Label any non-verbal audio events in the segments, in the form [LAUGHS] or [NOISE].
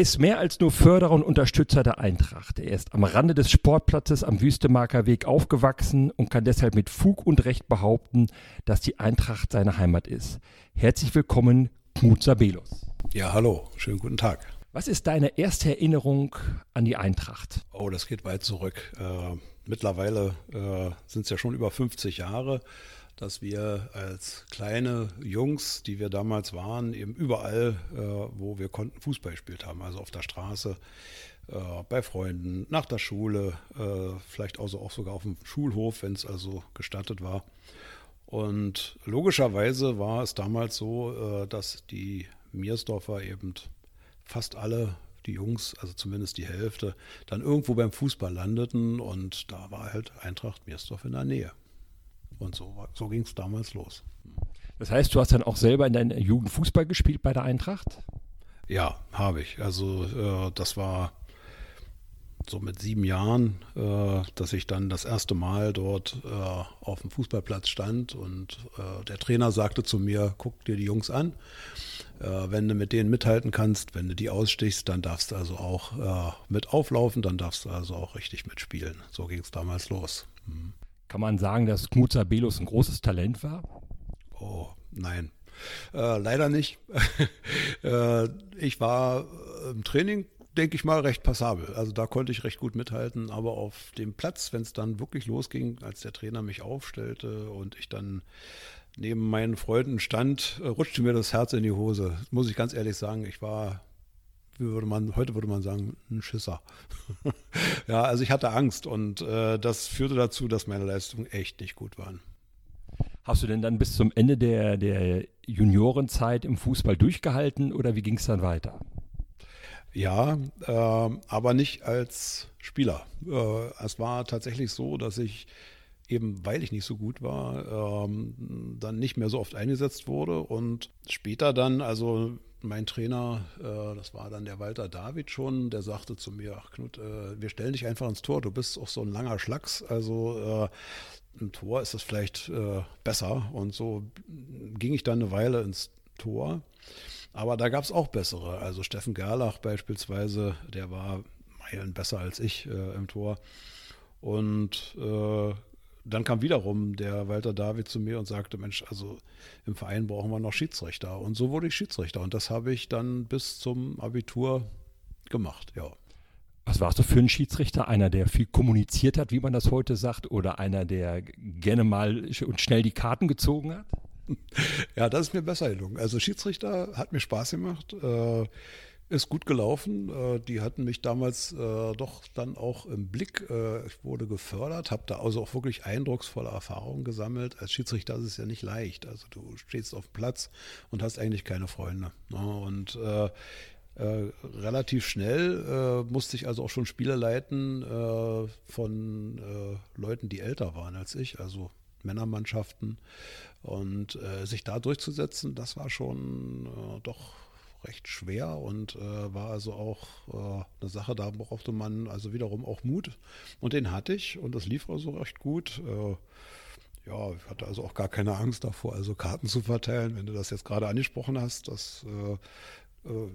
Er ist mehr als nur Förderer und Unterstützer der Eintracht. Er ist am Rande des Sportplatzes am Wüstemarker Weg aufgewachsen und kann deshalb mit Fug und Recht behaupten, dass die Eintracht seine Heimat ist. Herzlich willkommen, Knut Sabelus. Ja, hallo, schönen guten Tag. Was ist deine erste Erinnerung an die Eintracht? Oh, das geht weit zurück. Äh, mittlerweile äh, sind es ja schon über 50 Jahre, dass wir als kleine Jungs, die wir damals waren, eben überall, äh, wo wir konnten, Fußball gespielt haben. Also auf der Straße, äh, bei Freunden, nach der Schule, äh, vielleicht also auch sogar auf dem Schulhof, wenn es also gestattet war. Und logischerweise war es damals so, dass die Miersdorfer eben fast alle, die Jungs, also zumindest die Hälfte, dann irgendwo beim Fußball landeten und da war halt Eintracht Miersdorf in der Nähe. Und so, so ging es damals los. Das heißt, du hast dann auch selber in deiner Jugend Fußball gespielt bei der Eintracht? Ja, habe ich. Also äh, das war so mit sieben Jahren, äh, dass ich dann das erste Mal dort äh, auf dem Fußballplatz stand und äh, der Trainer sagte zu mir, guck dir die Jungs an. Äh, wenn du mit denen mithalten kannst, wenn du die ausstichst, dann darfst du also auch äh, mit auflaufen, dann darfst du also auch richtig mitspielen. So ging es damals los. Hm. Kann man sagen, dass Knut Sabelus ein großes Talent war? Oh, nein. Äh, leider nicht. [LAUGHS] äh, ich war äh, im Training, denke ich mal, recht passabel. Also da konnte ich recht gut mithalten, aber auf dem Platz, wenn es dann wirklich losging, als der Trainer mich aufstellte und ich dann neben meinen Freunden stand, äh, rutschte mir das Herz in die Hose. Muss ich ganz ehrlich sagen, ich war, würde man, heute würde man sagen, ein Schisser. [LAUGHS] ja, also ich hatte Angst und äh, das führte dazu, dass meine Leistungen echt nicht gut waren. Hast du denn dann bis zum Ende der, der Juniorenzeit im Fußball durchgehalten oder wie ging es dann weiter? Ja, ähm, aber nicht als Spieler. Äh, es war tatsächlich so, dass ich eben, weil ich nicht so gut war, ähm, dann nicht mehr so oft eingesetzt wurde und später dann, also mein Trainer, äh, das war dann der Walter David schon, der sagte zu mir, ach Knut, äh, wir stellen dich einfach ins Tor, du bist auch so ein langer Schlacks, also äh, im Tor ist es vielleicht äh, besser und so ging ich dann eine Weile ins Tor. Aber da gab es auch bessere. Also Steffen Gerlach beispielsweise, der war Meilen besser als ich äh, im Tor. Und äh, dann kam wiederum der Walter David zu mir und sagte, Mensch, also im Verein brauchen wir noch Schiedsrichter. Und so wurde ich Schiedsrichter. Und das habe ich dann bis zum Abitur gemacht, ja. Was warst du für ein Schiedsrichter? Einer, der viel kommuniziert hat, wie man das heute sagt, oder einer, der gerne mal und schnell die Karten gezogen hat? [LAUGHS] Ja, das ist mir besser gelungen. Also Schiedsrichter hat mir Spaß gemacht, äh, ist gut gelaufen. Äh, die hatten mich damals äh, doch dann auch im Blick. Äh, ich wurde gefördert, habe da also auch wirklich eindrucksvolle Erfahrungen gesammelt. Als Schiedsrichter ist es ja nicht leicht. Also du stehst auf dem Platz und hast eigentlich keine Freunde. Ne? Und relativ schnell musste ich also auch schon Spiele leiten von Leuten, die älter waren als ich, also Männermannschaften. Und sich da durchzusetzen, das war schon doch recht schwer und äh, war also auch äh, eine Sache, da brauchte man also wiederum auch Mut. Und den hatte ich und das lief also recht gut. Äh, ja, ich hatte also auch gar keine Angst davor, also Karten zu verteilen, wenn du das jetzt gerade angesprochen hast. Das äh, äh,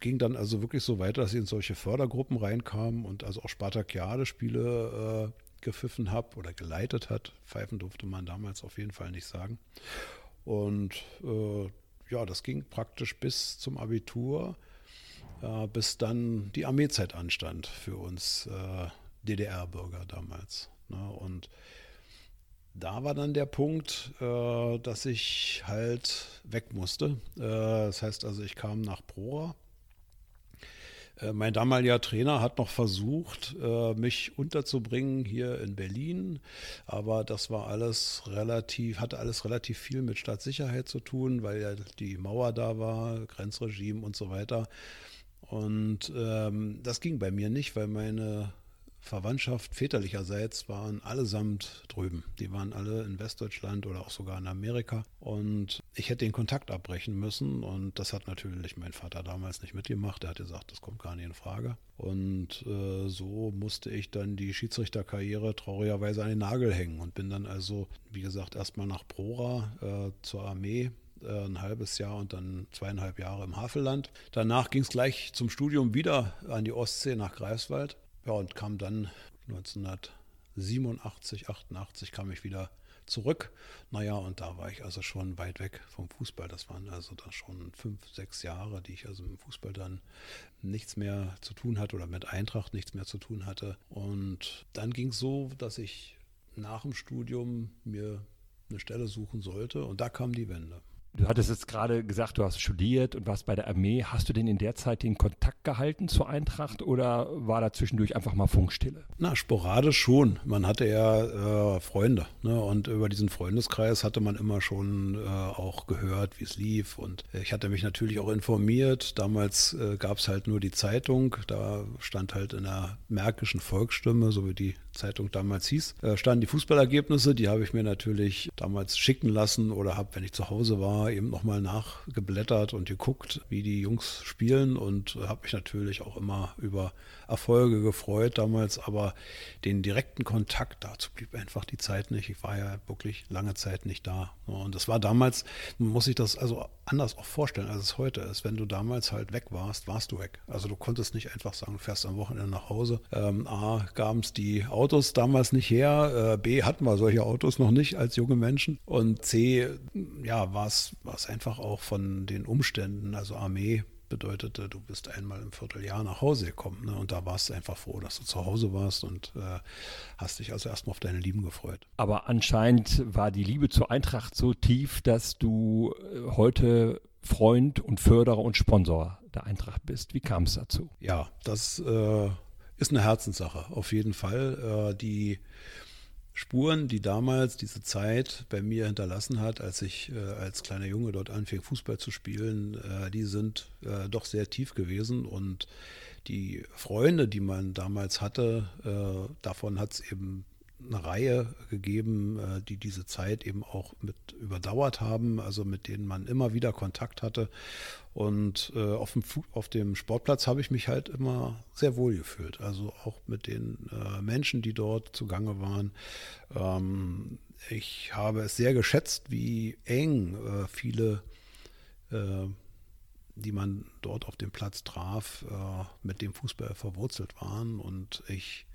ging dann also wirklich so weiter, dass ich in solche Fördergruppen reinkam und also auch Spartakiade-Spiele äh, gepfiffen habe oder geleitet hat. Pfeifen durfte man damals auf jeden Fall nicht sagen. Und äh, ja, das ging praktisch bis zum Abitur, äh, bis dann die Armeezeit anstand für uns äh, DDR-Bürger damals. Ne? Und da war dann der Punkt, äh, dass ich halt weg musste. Äh, das heißt also, ich kam nach Prora Äh, mein damaliger Trainer hat noch versucht, äh, mich unterzubringen hier in Berlin, aber das war alles relativ, hatte alles relativ viel mit Staatssicherheit zu tun, weil ja die Mauer da war, Grenzregime und so weiter. Und ähm, das ging bei mir nicht, weil meine Verwandtschaft väterlicherseits waren allesamt drüben. Die waren alle in Westdeutschland oder auch sogar in Amerika. Und ich hätte den Kontakt abbrechen müssen. Und das hat natürlich mein Vater damals nicht mitgemacht. Er hat gesagt, das kommt gar nicht in Frage. Und äh, so musste ich dann die Schiedsrichterkarriere traurigerweise an den Nagel hängen und bin dann also, wie gesagt, erstmal nach Prora äh, zur Armee äh, ein halbes Jahr und dann zweieinhalb Jahre im Havelland. Danach ging es gleich zum Studium wieder an die Ostsee nach Greifswald. Ja, und kam dann 1987, 88 kam ich wieder zurück. Naja, und da war ich also schon weit weg vom Fußball. Das waren also dann schon fünf, sechs Jahre, die ich also im Fußball dann nichts mehr zu tun hatte oder mit Eintracht nichts mehr zu tun hatte. Und dann ging es so, dass ich nach dem Studium mir eine Stelle suchen sollte und da kam die Wende. Du hattest jetzt gerade gesagt, du hast studiert und warst bei der Armee. Hast du denn in der Zeit den Kontakt gehalten zur Eintracht oder war da zwischendurch einfach mal Funkstille? Na, sporadisch schon. Man hatte ja äh, Freunde ne? und über diesen Freundeskreis hatte man immer schon äh, auch gehört, wie es lief. Und ich hatte mich natürlich auch informiert. Damals äh, gab es halt nur die Zeitung. Da stand halt in der Märkischen Volksstimme, so wie die Zeitung damals hieß, äh, standen die Fußballergebnisse. Die habe ich mir natürlich damals schicken lassen oder habe, wenn ich zu Hause war, eben nochmal nachgeblättert und geguckt, wie die Jungs spielen und habe mich natürlich auch immer über Erfolge gefreut damals, aber den direkten Kontakt dazu blieb einfach die Zeit nicht. Ich war ja wirklich lange Zeit nicht da. Und das war damals, man muss sich das also anders auch vorstellen, als es heute ist. Wenn du damals halt weg warst, warst du weg. Also du konntest nicht einfach sagen, fährst am Wochenende nach Hause. Ähm, A, gaben es die Autos damals nicht her. Äh, B, hatten wir solche Autos noch nicht als junge Menschen. Und C, ja, war es einfach auch von den Umständen, also Armee bedeutete, du bist einmal im Vierteljahr nach Hause gekommen. Ne? Und da warst du einfach froh, dass du zu Hause warst und äh, hast dich also erstmal auf deine Lieben gefreut. Aber anscheinend war die Liebe zur Eintracht so tief, dass du äh, heute Freund und Förderer und Sponsor der Eintracht bist. Wie kam es dazu? Ja, das äh, ist eine Herzenssache, auf jeden Fall. Äh, die Spuren, die damals diese Zeit bei mir hinterlassen hat, als ich äh, als kleiner Junge dort anfing, Fußball zu spielen, äh, die sind äh, doch sehr tief gewesen. Und die Freunde, die man damals hatte, äh, davon hat es eben eine Reihe gegeben, äh, die diese Zeit eben auch mit überdauert haben, also mit denen man immer wieder Kontakt hatte. Und äh, auf, dem, auf dem Sportplatz habe ich mich halt immer sehr wohl gefühlt. Also auch mit den äh, Menschen, die dort zugange waren. Ähm, ich habe es sehr geschätzt, wie eng viele, die man dort auf dem Platz traf, mit dem Fußball verwurzelt waren. Und ich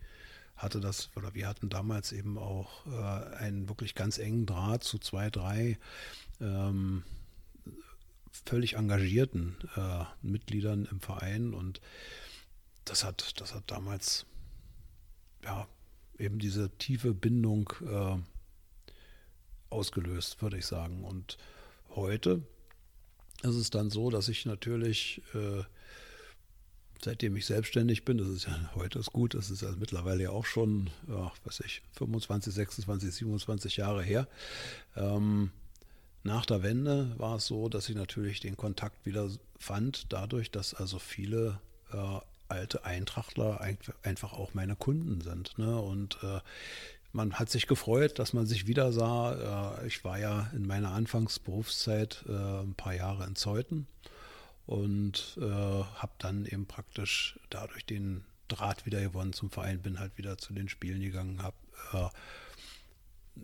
hatte das, oder wir hatten damals eben auch äh, einen wirklich ganz engen Draht zu zwei, drei ähm, völlig engagierten äh, Mitgliedern im Verein und das hat, das hat damals ja eben diese tiefe Bindung äh, ausgelöst, würde ich sagen. Und heute ist es dann so, dass ich natürlich äh, seitdem ich selbstständig bin, das ist ja heute ist gut, das ist ja mittlerweile ja auch schon, ja, weiß ich, 25, 26, 27 Jahre her. Ähm, nach der Wende war es so, dass ich natürlich den Kontakt wieder fand, dadurch, dass also viele äh, alte Eintrachtler einfach auch meine Kunden sind. Ne? Und äh, man hat sich gefreut, dass man sich wieder sah. Äh, ich war ja in meiner Anfangsberufszeit äh, ein paar Jahre in Zeuthen und äh, habe dann eben praktisch dadurch den Draht wieder gewonnen zum Verein, bin halt wieder zu den Spielen gegangen, habe äh,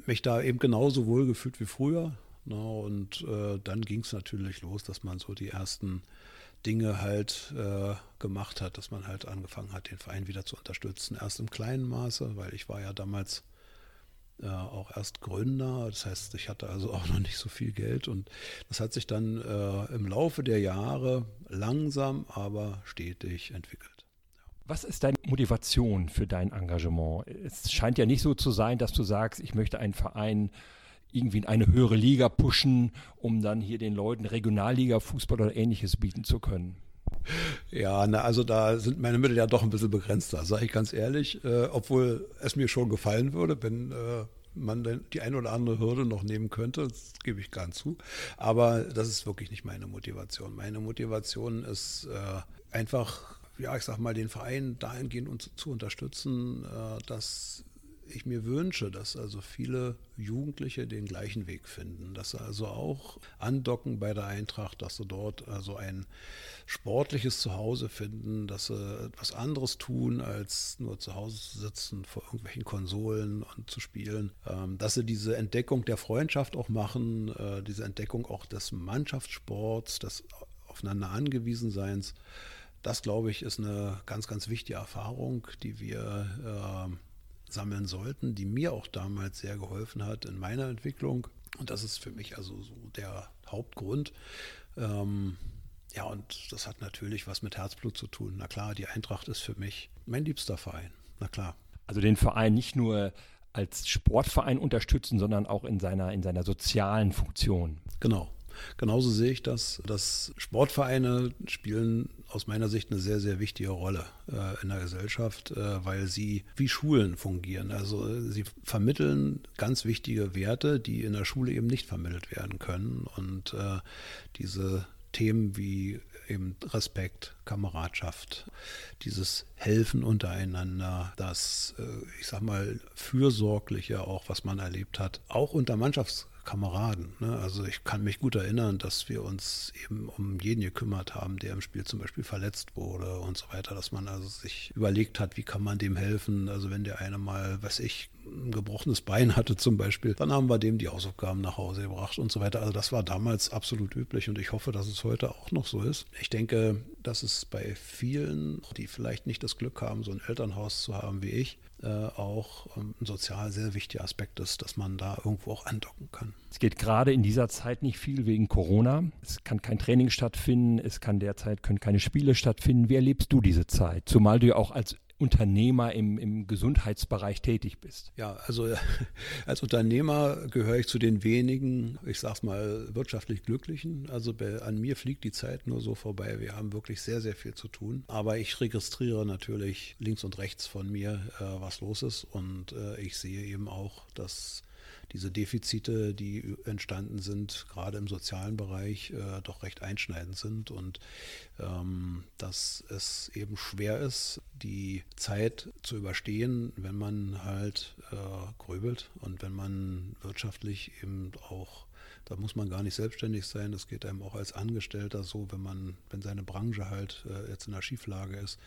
mich da eben genauso wohl gefühlt wie früher. Ne? Und äh, dann ging es natürlich los, dass man so die ersten Dinge halt äh, gemacht hat, dass man halt angefangen hat, den Verein wieder zu unterstützen. Erst im kleinen Maße, weil ich war ja damals äh, auch erst Gründer. Das heißt, ich hatte also auch noch nicht so viel Geld und das hat sich dann äh, im Laufe der Jahre langsam, aber stetig entwickelt. Was ist deine Motivation für dein Engagement? Es scheint ja nicht so zu sein, dass du sagst, ich möchte einen Verein irgendwie in eine höhere Liga pushen, um dann hier den Leuten Regionalliga, Fußball oder ähnliches bieten zu können. Ja, na, also da sind meine Mittel ja doch ein bisschen begrenzter, sage ich ganz ehrlich. Äh, obwohl es mir schon gefallen würde, wenn äh, man die eine oder andere Hürde noch nehmen könnte, das gebe ich gern zu. Aber das ist wirklich nicht meine Motivation. Meine Motivation ist äh, einfach, ja, ich sag mal, den Verein dahingehend zu unterstützen, äh, dass ich mir wünsche, dass also viele Jugendliche den gleichen Weg finden, dass sie also auch andocken bei der Eintracht, dass sie dort also ein sportliches Zuhause finden, dass sie etwas anderes tun, als nur zu Hause zu sitzen vor irgendwelchen Konsolen und zu spielen, ähm, dass sie diese Entdeckung der Freundschaft auch machen, äh, diese Entdeckung auch des Mannschaftssports, des aufeinander angewiesen Seins. Das, glaube ich, ist eine ganz, ganz wichtige Erfahrung, die wir äh, sammeln sollten, die mir auch damals sehr geholfen hat in meiner Entwicklung. Und das ist für mich also so der Hauptgrund. Ähm, ja, und das hat natürlich was mit Herzblut zu tun. Na klar, die Eintracht ist für mich mein liebster Verein. Na klar. Also den Verein nicht nur als Sportverein unterstützen, sondern auch in seiner, in seiner sozialen Funktion. Genau. Genauso sehe ich das, dass Sportvereine spielen aus meiner Sicht eine sehr, sehr wichtige Rolle äh, in der Gesellschaft, äh, weil sie wie Schulen fungieren. Also äh, sie vermitteln ganz wichtige Werte, die in der Schule eben nicht vermittelt werden können. Und äh, diese Themen wie eben Respekt, Kameradschaft, dieses Helfen untereinander, das, äh, ich sag mal, Fürsorgliche auch, was man erlebt hat, auch unter Mannschafts Kameraden. Ne? Also ich kann mich gut erinnern, dass wir uns eben um jeden gekümmert haben, der im Spiel zum Beispiel verletzt wurde und so weiter, dass man also sich überlegt hat, wie kann man dem helfen. Also wenn der eine mal, weiß ich, ein gebrochenes Bein hatte zum Beispiel, dann haben wir dem die Hausaufgaben nach Hause gebracht und so weiter. Also das war damals absolut üblich und ich hoffe, dass es heute auch noch so ist. Ich denke, dass es bei vielen, die vielleicht nicht das Glück haben, so ein Elternhaus zu haben wie ich, äh, auch ähm, ein sozial sehr wichtiger Aspekt ist, dass man da irgendwo auch andocken kann. Es geht gerade in dieser Zeit nicht viel wegen Corona. Es kann kein Training stattfinden, es kann derzeit können keine Spiele stattfinden. Wie erlebst du diese Zeit? Zumal du ja auch als Unternehmer im, im Gesundheitsbereich tätig bist? Ja, also [LAUGHS] als Unternehmer gehöre ich zu den wenigen, ich sag's mal, wirtschaftlich Glücklichen. Also bei, an mir fliegt die Zeit nur so vorbei. Wir haben wirklich sehr, sehr viel zu tun. Aber ich registriere natürlich links und rechts von mir, äh, was los ist. Und äh, ich sehe eben auch, dass diese Defizite, die entstanden sind, gerade im sozialen Bereich, äh, doch recht einschneidend sind und ähm, dass es eben schwer ist, die Zeit zu überstehen, wenn man halt äh, gröbelt und wenn man wirtschaftlich eben auch da muss man gar nicht selbstständig sein. Das geht einem auch als Angestellter so, wenn man, wenn seine Branche halt äh, jetzt in der Schieflage ist,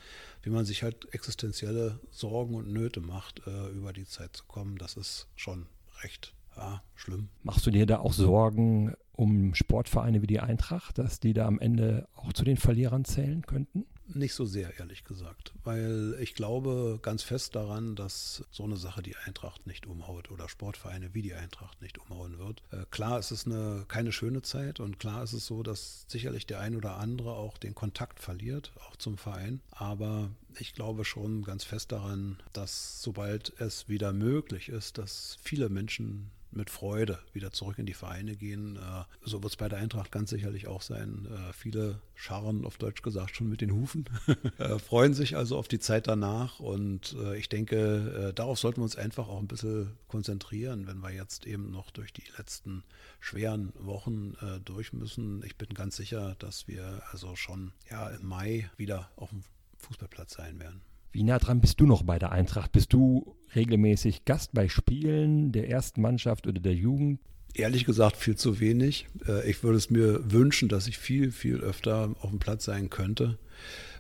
wie man sich halt existenzielle Sorgen und Nöte macht, äh, über die Zeit zu kommen. Das ist schon recht ja, schlimm. Machst du dir da auch Sorgen um Sportvereine wie die Eintracht, dass die da am Ende auch zu den Verlierern zählen könnten? Nicht so sehr, ehrlich gesagt, weil ich glaube ganz fest daran, dass so eine Sache die Eintracht nicht umhaut oder Sportvereine wie die Eintracht nicht umhauen wird. Äh, klar ist es eine, keine schöne Zeit und klar ist es so, dass sicherlich der ein oder andere auch den Kontakt verliert, auch zum Verein. Aber ich glaube schon ganz fest daran, dass sobald es wieder möglich ist, dass viele Menschen mit Freude wieder zurück in die Vereine gehen. Äh, so wird es bei der Eintracht ganz sicherlich auch sein. Äh, viele scharren, auf Deutsch gesagt, schon mit den Hufen, [LAUGHS] äh, freuen sich also auf die Zeit danach. Und ich denke, darauf sollten wir uns einfach auch ein bisschen konzentrieren, wenn wir jetzt eben noch durch die letzten schweren Wochen durch müssen. Ich bin ganz sicher, dass wir also schon ja, im Mai wieder auf dem Fußballplatz sein werden. Wie nah dran bist du noch bei der Eintracht? Bist du regelmäßig Gast bei Spielen der ersten Mannschaft oder der Jugend? Ehrlich gesagt viel zu wenig. Äh, ich würde es mir wünschen, dass ich viel, viel öfter auf dem Platz sein könnte.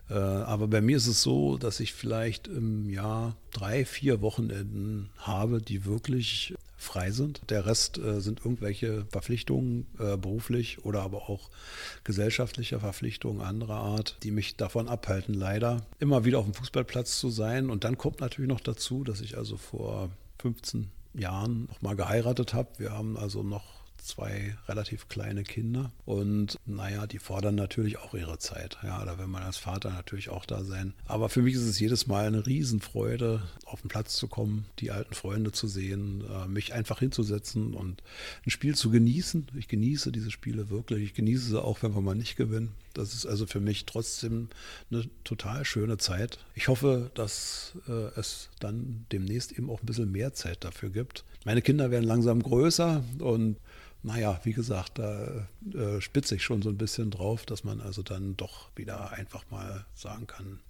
Äh, aber bei mir ist es so, dass ich vielleicht im Jahr drei, vier Wochenenden habe, die wirklich frei sind. Der Rest äh, sind irgendwelche Verpflichtungen, äh, beruflich oder aber auch gesellschaftliche Verpflichtungen anderer Art, die mich davon abhalten, leider immer wieder auf dem Fußballplatz zu sein. Und dann kommt natürlich noch dazu, dass ich also vor 15 Jahren noch mal geheiratet habe. Wir haben also noch zwei relativ kleine Kinder und naja, die fordern natürlich auch ihre Zeit. Ja, da will man als Vater natürlich auch da sein. Aber für mich ist es jedes Mal eine Riesenfreude, auf den Platz zu kommen, die alten Freunde zu sehen, äh, mich einfach hinzusetzen und ein Spiel zu genießen. Ich genieße diese Spiele wirklich. Ich genieße sie auch, wenn wir mal nicht gewinnen. Das ist also für mich trotzdem eine total schöne Zeit. Ich hoffe, dass äh, es dann demnächst eben auch ein bisschen mehr Zeit dafür gibt. Meine Kinder werden langsam größer und naja, wie gesagt, da äh, spitze ich schon so ein bisschen drauf, dass man also dann doch wieder einfach mal sagen kann,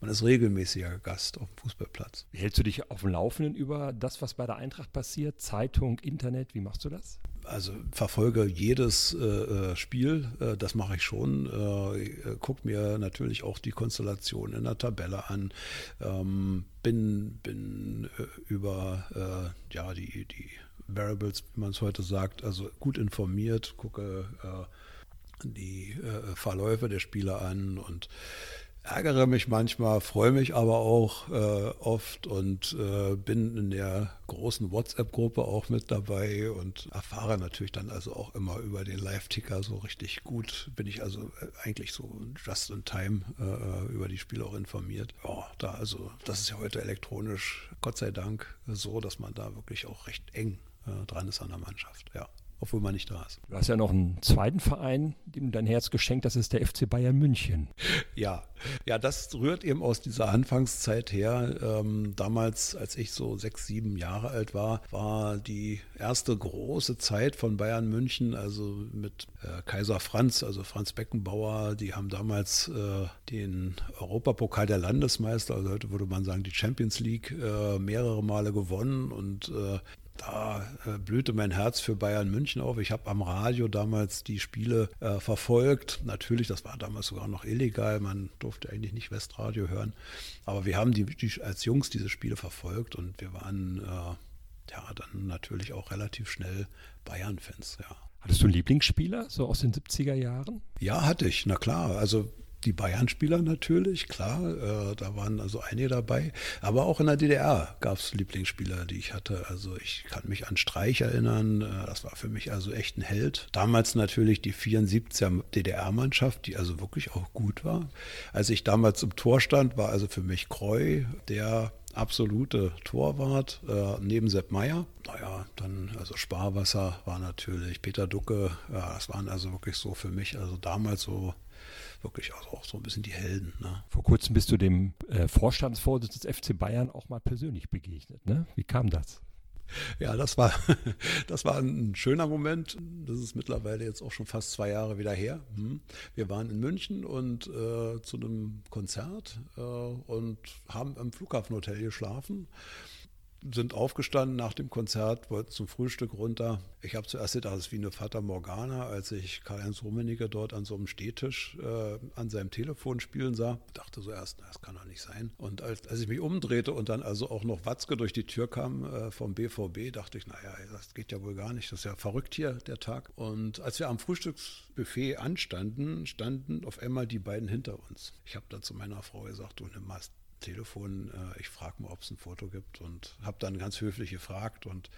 man ist regelmäßiger Gast auf dem Fußballplatz. Wie hältst du dich auf dem Laufenden über das, was bei der Eintracht passiert? Zeitung, Internet, wie machst du das? Also verfolge jedes äh, äh Spiel, äh, das mache ich schon. Äh, äh, guck mir natürlich auch die Konstellation in der Tabelle an. Ähm, bin bin äh, über ja die die Variables, wie man es heute sagt, also gut informiert, gucke die Verläufe der Spieler an und ärgere mich manchmal, freue mich aber auch äh, oft und äh, bin in der großen WhatsApp-Gruppe auch mit dabei und erfahre natürlich dann also auch immer über den Live-Ticker so richtig gut. Bin ich also äh, eigentlich so just in time äh, äh, über die Spiele auch informiert. Ja, da also, das ist ja heute elektronisch, Gott sei Dank, so, dass man da wirklich auch recht eng äh, dran ist an der Mannschaft, ja obwohl man nicht da ist. Du hast ja noch einen zweiten Verein, dem dein Herz geschenkt, das ist der FC Bayern München. Ja, ja, das rührt eben aus dieser Anfangszeit her. Ähm, damals, als ich so sechs, sieben Jahre alt war, war die erste große Zeit von Bayern München, also mit äh, Kaiser Franz, also Franz Beckenbauer, die haben damals äh, den Europapokal der Landesmeister, also heute würde man sagen die Champions League, äh, mehrere Male gewonnen und äh, da äh, blühte mein Herz für Bayern München auf. Ich habe am Radio damals die Spiele äh, verfolgt. Natürlich, das war damals sogar noch illegal. Man durfte eigentlich nicht Westradio hören. Aber wir haben die, die als Jungs diese Spiele verfolgt und wir waren äh, ja dann natürlich auch relativ schnell Bayern-Fans. Ja. Hattest du Lieblingsspieler, so aus den 70er Jahren? Ja, hatte ich, na klar. Also die Bayern-Spieler natürlich, klar, äh, da waren also einige dabei. Aber auch in der DDR gab es Lieblingsspieler, die ich hatte. Also ich kann mich an Streich erinnern, äh, das war für mich also echt ein Held. Damals natürlich die 74er DDR-Mannschaft, die also wirklich auch gut war. Als ich damals im Tor stand, war also für mich Kreu der absolute Torwart äh, neben Sepp Meier. Naja, dann also Sparwasser war natürlich, Peter Ducke, ja, das waren also wirklich so für mich, also damals so wirklich also auch so ein bisschen die Helden. Ne? Vor kurzem bist du dem äh, Vorstandsvorsitzenden des FC Bayern auch mal persönlich begegnet. Ne? Wie kam das? Ja, das war, [LAUGHS] das war ein schöner Moment. Das ist mittlerweile jetzt auch schon fast zwei Jahre wieder her. Hm. Wir waren in München und äh, zu einem Konzert äh, und haben im Flughafenhotel geschlafen sind aufgestanden nach dem Konzert, wollten zum Frühstück runter. Ich habe zuerst gedacht, das ist wie eine Fata Morgana, als ich Karl-Heinz Rummenigge dort an so einem Stehtisch äh, an seinem Telefon spielen sah. Ich dachte so erst, na, das kann doch nicht sein. Und als, als, ich mich umdrehte und dann also auch noch Watzke durch die Tür kam äh, vom BVB, dachte ich, naja, das geht ja wohl gar nicht. Das ist ja verrückt hier, der Tag. Und als wir am Frühstücksbuffet anstanden, standen auf einmal die beiden hinter uns. Ich habe dann zu meiner Frau gesagt, du nimm mal Telefon, äh, ich frage mal, ob es ein Foto gibt und habe dann ganz höflich gefragt und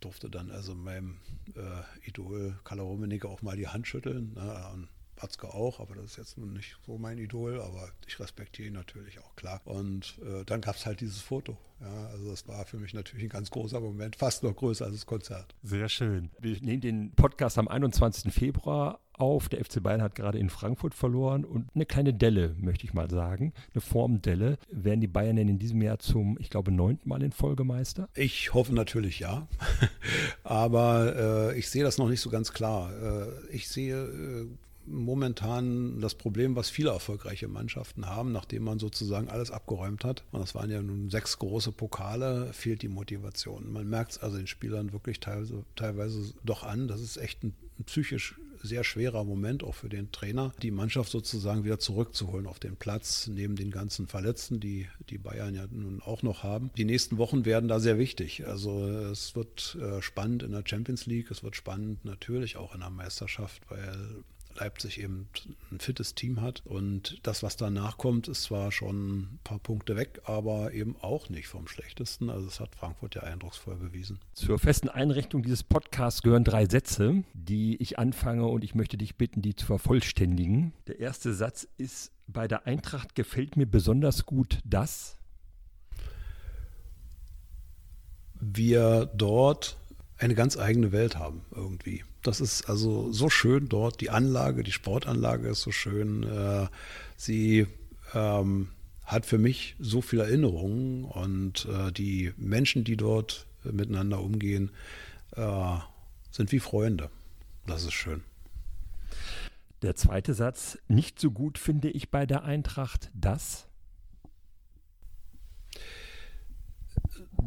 durfte dann also meinem äh, Idol Karl Rummenigge auch mal die Hand schütteln. Ne, und Watzke auch, aber das ist jetzt nun nicht so mein Idol, aber ich respektiere ihn natürlich auch, klar. Und äh, dann gab es halt dieses Foto. Ja, also das war für mich natürlich ein ganz großer Moment, fast noch größer als das Konzert. Sehr schön. Wir nehmen den Podcast am 21. Februar auf. Der FC Bayern hat gerade in Frankfurt verloren und eine kleine Delle, möchte ich mal sagen, eine Formdelle. Werden die Bayern denn in diesem Jahr zum, ich glaube, neunten Mal in Folge Meister? Ich hoffe natürlich ja, [LAUGHS] aber äh, ich sehe das noch nicht so ganz klar. Äh, ich sehe äh, momentan das Problem, was viele erfolgreiche Mannschaften haben, nachdem man sozusagen alles abgeräumt hat. Und das waren ja nun sechs große Pokale, fehlt die Motivation. Man merkt es also den Spielern wirklich teilweise, teilweise doch an. Das ist echt ein psychisch sehr schwerer Moment auch für den Trainer, die Mannschaft sozusagen wieder zurückzuholen auf den Platz, neben den ganzen Verletzten, die die Bayern ja nun auch noch haben. Die nächsten Wochen werden da sehr wichtig. Also es wird äh, spannend in der Champions League, es wird spannend natürlich auch in der Meisterschaft, weil Leipzig eben ein fittes Team hat. Und das, was danach kommt, ist zwar schon ein paar Punkte weg, aber eben auch nicht vom schlechtesten. Also das hat Frankfurt ja eindrucksvoll bewiesen. Zur festen Einrichtung dieses Podcasts gehören drei Sätze, die ich anfange und ich möchte dich bitten, die zu vervollständigen. Der erste Satz ist, bei der Eintracht gefällt mir besonders gut das. Wir dort eine ganz eigene Welt haben irgendwie. Das ist also so schön dort. Die Anlage, die Sportanlage ist so schön. Äh, sie ähm, hat für mich so viele Erinnerungen und äh, die Menschen, die dort miteinander umgehen, äh, sind wie Freunde. Das ist schön. Der zweite Satz, nicht so gut finde ich bei der Eintracht das.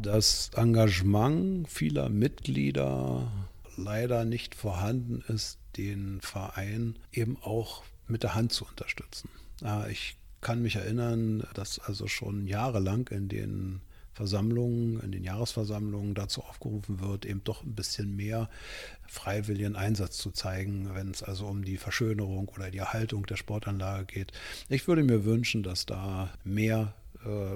Das Engagement vieler Mitglieder leider nicht vorhanden ist, den Verein eben auch mit der Hand zu unterstützen. Ich kann mich erinnern, dass also schon jahrelang in den Versammlungen, in den Jahresversammlungen dazu aufgerufen wird, eben doch ein bisschen mehr freiwilligen Einsatz zu zeigen, wenn es also um die Verschönerung oder die Erhaltung der Sportanlage geht. Ich würde mir wünschen, dass da mehr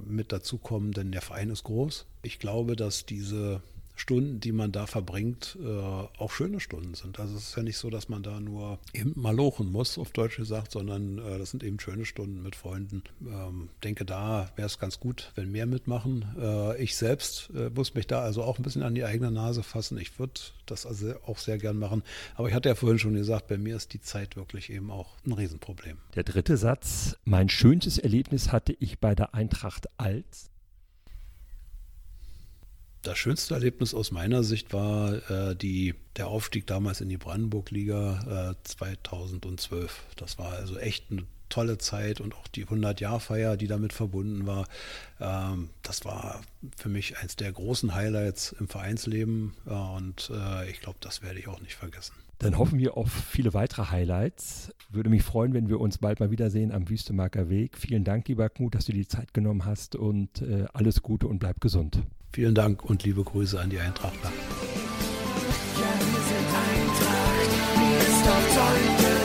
mit dazukommen, denn der Verein ist groß. Ich glaube, dass diese Stunden, die man da verbringt, äh, auch schöne Stunden sind. Also es ist ja nicht so, dass man da nur eben malochen muss, auf Deutsch gesagt, sondern äh, das sind eben schöne Stunden mit Freunden. Ähm, denke, da wäre es ganz gut, wenn mehr mitmachen. Äh, ich selbst äh, muss mich da also auch ein bisschen an die eigene Nase fassen. Ich würde das also auch sehr gern machen. Aber ich hatte ja vorhin schon gesagt, bei mir ist die Zeit wirklich eben auch ein Riesenproblem. Der dritte Satz, mein schönstes Erlebnis hatte ich bei der Eintracht als das schönste Erlebnis aus meiner Sicht war äh, die, der Aufstieg damals in die Brandenburg-Liga äh, 2012. Das war also echt eine tolle Zeit und auch die 100-Jahr-Feier, die damit verbunden war. Ähm, das war für mich eines der großen Highlights im Vereinsleben äh, und äh, ich glaube, das werde ich auch nicht vergessen. Dann hoffen wir auf viele weitere Highlights. Würde mich freuen, wenn wir uns bald mal wiedersehen am Wüstemarker Weg. Vielen Dank, lieber Knut, dass du die Zeit genommen hast und äh, alles Gute und bleib gesund. Vielen Dank und liebe Grüße an die Eintrachtler. Ja, wir sind Eintracht, mir ist.